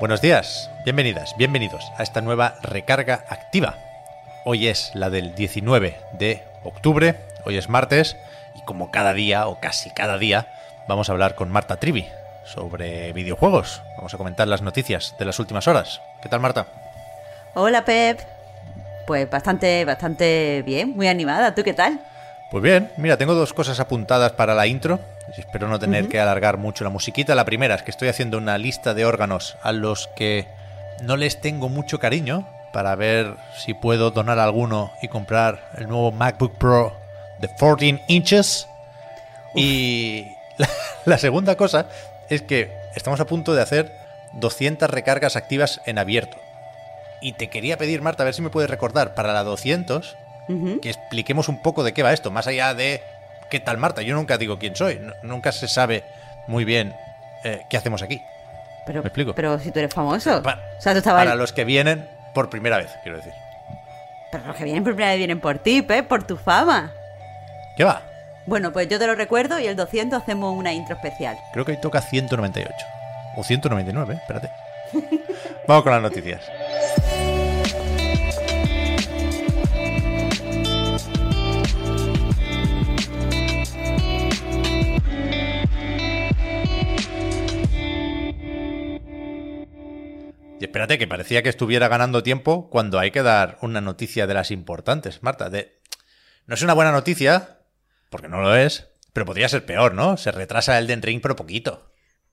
Buenos días, bienvenidas, bienvenidos a esta nueva recarga activa. Hoy es la del 19 de octubre, hoy es martes, y como cada día, o casi cada día, vamos a hablar con Marta Trivi sobre videojuegos. Vamos a comentar las noticias de las últimas horas. ¿Qué tal, Marta? Hola, Pep. Pues bastante, bastante bien, muy animada. ¿Tú qué tal? Pues bien, mira, tengo dos cosas apuntadas para la intro. Espero no tener que alargar mucho la musiquita. La primera es que estoy haciendo una lista de órganos a los que no les tengo mucho cariño para ver si puedo donar alguno y comprar el nuevo MacBook Pro de 14 inches. Y la, la segunda cosa es que estamos a punto de hacer 200 recargas activas en abierto. Y te quería pedir, Marta, a ver si me puedes recordar para la 200 que expliquemos un poco de qué va esto, más allá de qué tal Marta. Yo nunca digo quién soy, nunca se sabe muy bien eh, qué hacemos aquí. Pero, ¿Me explico? Pero si tú eres famoso. Pa- o sea, tú estabas... Para los que vienen por primera vez, quiero decir. Pero los que vienen por primera vez vienen por ti, Pep, por tu fama. ¿Qué va? Bueno, pues yo te lo recuerdo y el 200 hacemos una intro especial. Creo que hoy toca 198. O 199, eh, espérate. Vamos con las noticias. Espérate, que parecía que estuviera ganando tiempo cuando hay que dar una noticia de las importantes, Marta. De... No es una buena noticia, porque no lo es, pero podría ser peor, ¿no? Se retrasa el Den Ring, pero poquito.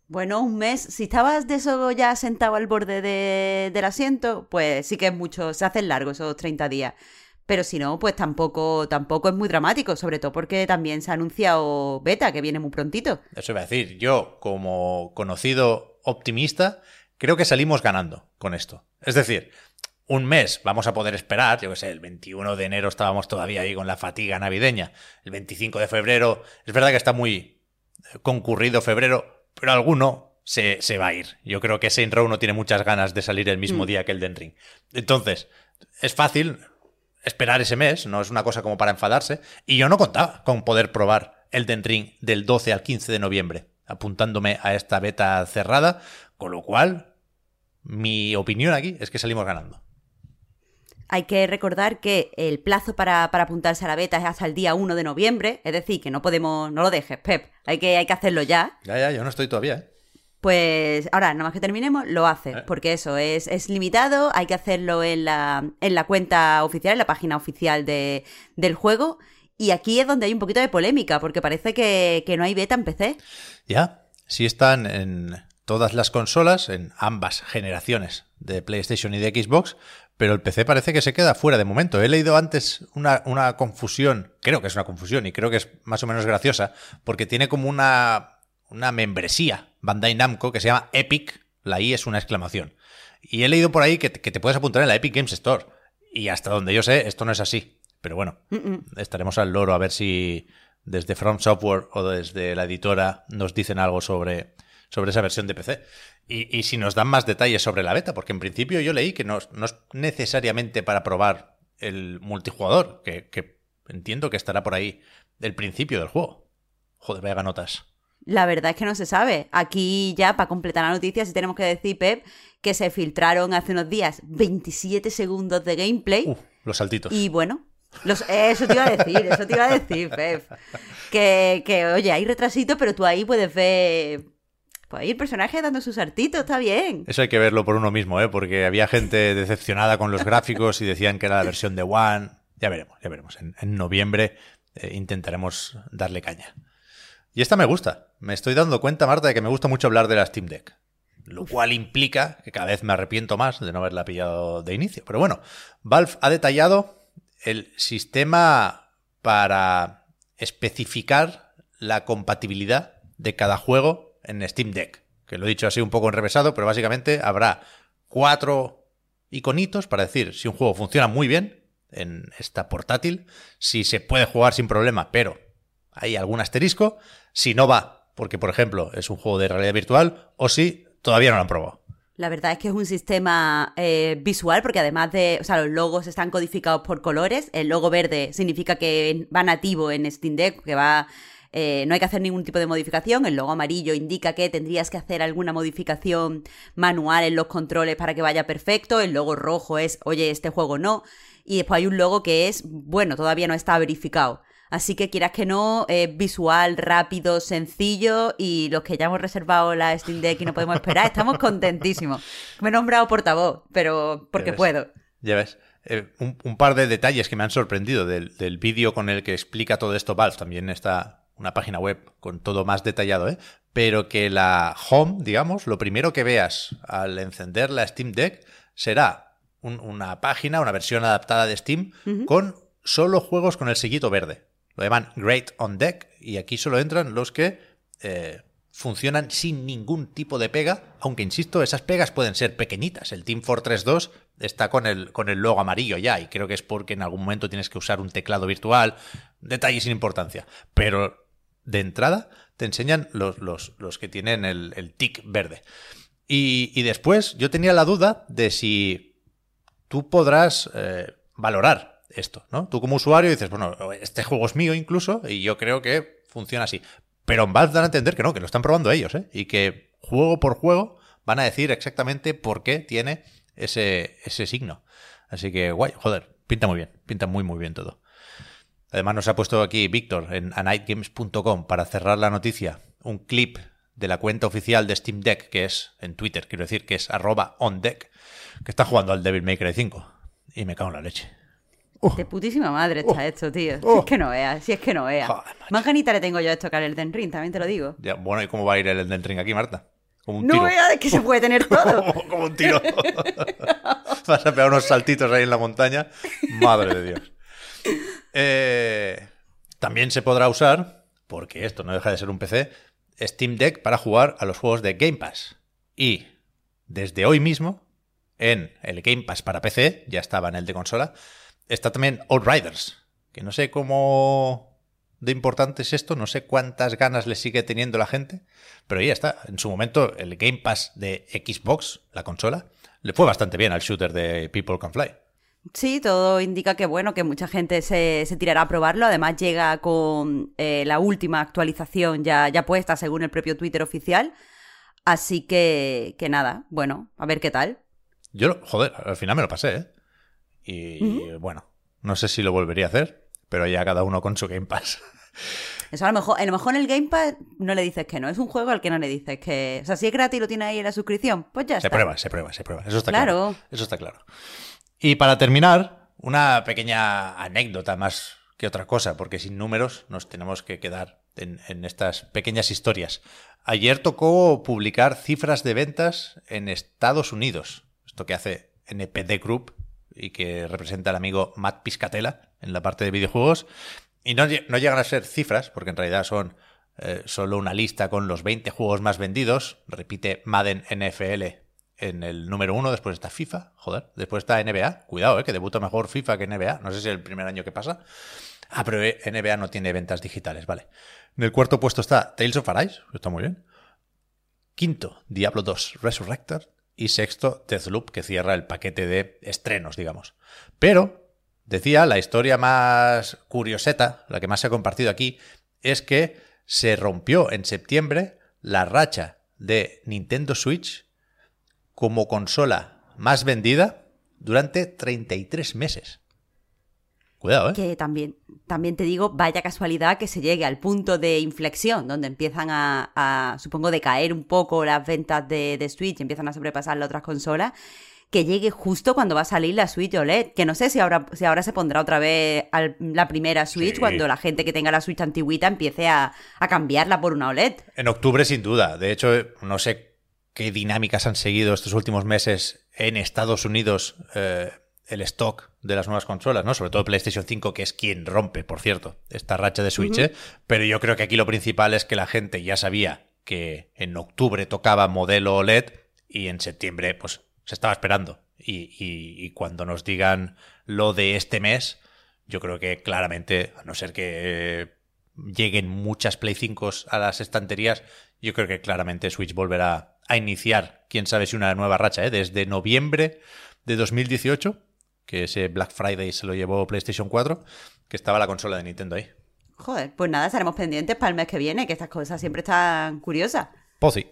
Bueno, un mes. Si estabas de eso ya sentado al borde de- del asiento, pues sí que es mucho. Se hacen largos esos 30 días. Pero si no, pues tampoco, tampoco es muy dramático, sobre todo porque también se ha anunciado beta, que viene muy prontito. Eso iba a decir, yo como conocido optimista, creo que salimos ganando con esto. Es decir, un mes vamos a poder esperar, yo que sé, el 21 de enero estábamos todavía ahí con la fatiga navideña, el 25 de febrero, es verdad que está muy concurrido febrero, pero alguno se, se va a ir. Yo creo que Saint Row no tiene muchas ganas de salir el mismo Mm. día que el Den Ring. Entonces, es fácil esperar ese mes, no es una cosa como para enfadarse, y yo no contaba con poder probar el Den Ring del 12 al 15 de noviembre, apuntándome a esta beta cerrada, con lo cual mi opinión aquí es que salimos ganando. Hay que recordar que el plazo para, para apuntarse a la beta es hasta el día 1 de noviembre, es decir, que no podemos, no lo dejes, Pep, hay que, hay que hacerlo ya. Ya, ya, yo no estoy todavía, ¿eh? Pues ahora, nada más que terminemos, lo hace, Eh. porque eso es, es limitado, hay que hacerlo en la, en la cuenta oficial, en la página oficial de, del juego, y aquí es donde hay un poquito de polémica, porque parece que, que no hay beta en PC. Ya, sí están en todas las consolas, en ambas generaciones de PlayStation y de Xbox, pero el PC parece que se queda fuera de momento. He leído antes una, una confusión, creo que es una confusión y creo que es más o menos graciosa, porque tiene como una, una membresía Bandai Namco que se llama Epic, la I es una exclamación. Y he leído por ahí que, te- que te puedes apuntar en la Epic Games Store. Y hasta donde yo sé, esto no es así. Pero bueno, estaremos al loro a ver si desde From Software o desde la editora nos dicen algo sobre, sobre esa versión de PC. Y, y si nos dan más detalles sobre la beta, porque en principio yo leí que no, es- no es necesariamente para probar el multijugador, que, que entiendo que estará por ahí del principio del juego. Joder, vaya notas. La verdad es que no se sabe. Aquí ya, para completar la noticia, sí tenemos que decir, Pep, que se filtraron hace unos días 27 segundos de gameplay. Uh, los saltitos. Y bueno, los, eso te iba a decir, eso te iba a decir, Pep. Que, que, oye, hay retrasito, pero tú ahí puedes ver. Pues ahí el personaje dando sus artitos, está bien. Eso hay que verlo por uno mismo, ¿eh? porque había gente decepcionada con los gráficos y decían que era la versión de One. Ya veremos, ya veremos. En, en noviembre eh, intentaremos darle caña. Y esta me gusta. Me estoy dando cuenta, Marta, de que me gusta mucho hablar de la Steam Deck. Lo cual implica que cada vez me arrepiento más de no haberla pillado de inicio. Pero bueno, Valve ha detallado el sistema para especificar la compatibilidad de cada juego en Steam Deck. Que lo he dicho así un poco enrevesado, pero básicamente habrá cuatro iconitos para decir si un juego funciona muy bien en esta portátil, si se puede jugar sin problema, pero hay algún asterisco, si no va, porque por ejemplo es un juego de realidad virtual, o si todavía no lo han probado. La verdad es que es un sistema eh, visual porque además de, o sea, los logos están codificados por colores. El logo verde significa que va nativo en Steam Deck, que va, eh, no hay que hacer ningún tipo de modificación. El logo amarillo indica que tendrías que hacer alguna modificación manual en los controles para que vaya perfecto. El logo rojo es, oye, este juego no. Y después hay un logo que es, bueno, todavía no está verificado. Así que quieras que no, es visual, rápido, sencillo y los que ya hemos reservado la Steam Deck y no podemos esperar, estamos contentísimos. Me he nombrado portavoz, pero porque puedo. Ya ves. Eh, un, par de detalles que me han sorprendido del, del vídeo con el que explica todo esto Valve. También está una página web con todo más detallado, ¿eh? Pero que la home, digamos, lo primero que veas al encender la Steam Deck será una página, una versión adaptada de Steam con solo juegos con el sellito verde. Lo llaman Great on Deck y aquí solo entran los que eh, funcionan sin ningún tipo de pega, aunque insisto, esas pegas pueden ser pequeñitas. El Team Fortress 2 está con el, con el logo amarillo ya y creo que es porque en algún momento tienes que usar un teclado virtual, detalles sin importancia. Pero de entrada te enseñan los, los, que tienen el, el tic verde. Y, y, después yo tenía la duda de si tú podrás eh, valorar esto, ¿no? Tú como usuario dices, bueno, este juego es mío incluso y yo creo que funciona así. Pero en Valve a entender que no, que lo están probando ellos, ¿eh? Y que juego por juego van a decir exactamente por qué tiene ese, ese signo. Así que, guay, joder, pinta muy bien, pinta muy, muy bien todo. Además nos ha puesto aquí Víctor en anightgames.com para cerrar la noticia un clip de la cuenta oficial de Steam Deck, que es en Twitter, quiero decir que es arroba ondeck, que está jugando al Devil May Cry 5. Y me cago en la leche. Oh. De putísima madre está oh. esto, tío. Si es oh. que no veas, si es que no veas. Más ganita le tengo yo a esto que al Elden Ring, también te lo digo. bueno, ¿y cómo va a ir el Elden Ring aquí, Marta? Como un tiro. No veas que se puede tener todo. como un tiro. Vas a pegar unos saltitos ahí en la montaña. Madre de Dios. Eh, también se podrá usar, porque esto no deja de ser un PC, Steam Deck para jugar a los juegos de Game Pass. Y desde hoy mismo, en el Game Pass para PC, ya estaba en el de consola, está también Outriders, que no sé cómo de importante es esto, no sé cuántas ganas le sigue teniendo la gente, pero ya está. En su momento, el Game Pass de Xbox, la consola, le fue bastante bien al shooter de People Can Fly. Sí, todo indica que bueno, que mucha gente se, tirará a probarlo. Además, llega con eh, la última actualización ya, ya puesta según el propio Twitter oficial. Así que, que nada, bueno, a ver qué tal. Yo, joder, al final me lo pasé, ¿eh? Y bueno, no sé si lo volvería a hacer, pero ya cada uno con su Game Pass. Eso a lo mejor, a lo mejor en el Game Pass no le dices que no, es un juego al que no le dices que. O sea, si es gratis y lo tiene ahí en la suscripción, pues ya se está. Se prueba, se prueba, se prueba. Eso está claro. Eso está claro. Y para terminar, una pequeña anécdota más que otra cosa, porque sin números nos tenemos que quedar en, estas pequeñas historias. Ayer tocó publicar cifras de ventas en Estados Unidos. Esto que hace NPD Group, y que representa al amigo Matt Piscatella en la parte de videojuegos. Y no, llegan a ser cifras, porque en realidad son eh, solo una lista con los 20 juegos más vendidos. Repite Madden NFL en el número uno, después está FIFA, joder, después está NBA. Cuidado, eh, que debuta mejor FIFA que NBA. No sé si es el primer año que pasa. Ah, pero eh, NBA no tiene ventas digitales, vale. En el cuarto puesto está Tales of Arise, está muy bien. Quinto, Diablo 2 Resurrected y sexto Deathloop, que cierra el paquete de estrenos, digamos. Pero, decía, la historia más curioseta, la que más se ha compartido aquí, es que se rompió en septiembre la racha de Nintendo Switch como consola más vendida durante 33 meses. Cuidado, ¿eh? Que también, también te digo, vaya casualidad que se llegue al punto de inflexión, donde empiezan a, supongo, decaer un poco las ventas de, de Switch, empiezan a sobrepasar las otras consolas que llegue justo cuando va a salir la Switch OLED. Que no sé si ahora, si ahora se pondrá otra vez la primera Switch cuando la gente que tenga la Switch antiguita empiece a, cambiarla por una OLED. En octubre, sin duda. De hecho, no sé qué dinámicas han seguido estos últimos meses en Estados Unidos. Eh, el stock de las nuevas consolas, ¿no? Sobre todo PlayStation 5, que es quien rompe, por cierto, esta racha de Switch, ¿eh? Pero yo creo que aquí lo principal es que la gente ya sabía que en octubre tocaba modelo OLED y en septiembre, pues, se estaba esperando. Y, y cuando nos digan lo de este mes, yo creo que claramente, a no ser que lleguen muchas Play 5 a las estanterías, yo creo que claramente Switch volverá a iniciar, quién sabe si una nueva racha, ¿eh? desde noviembre de 2018, que ese Black Friday se lo llevó PlayStation 4, que estaba la consola de Nintendo ahí. Joder, pues nada, estaremos pendientes para el mes que viene, que estas cosas siempre están curiosas. Pozi.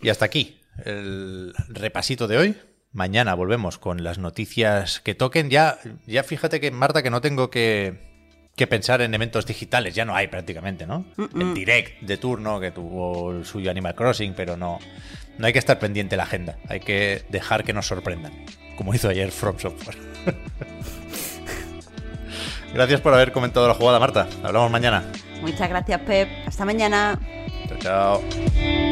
y hasta aquí el repasito de hoy. Mañana volvemos con las noticias que toquen. Ya, ya fíjate que, Marta, que no tengo que, que pensar en eventos digitales. Ya no hay prácticamente, ¿no? El direct de turno que tuvo el suyo Animal Crossing, pero no, no hay que estar pendiente de la agenda. Hay que dejar que nos sorprendan. Como hizo ayer From Software. gracias por haber comentado la jugada, Marta. Hablamos mañana. Muchas gracias, Pep. Hasta mañana. Chao, chao.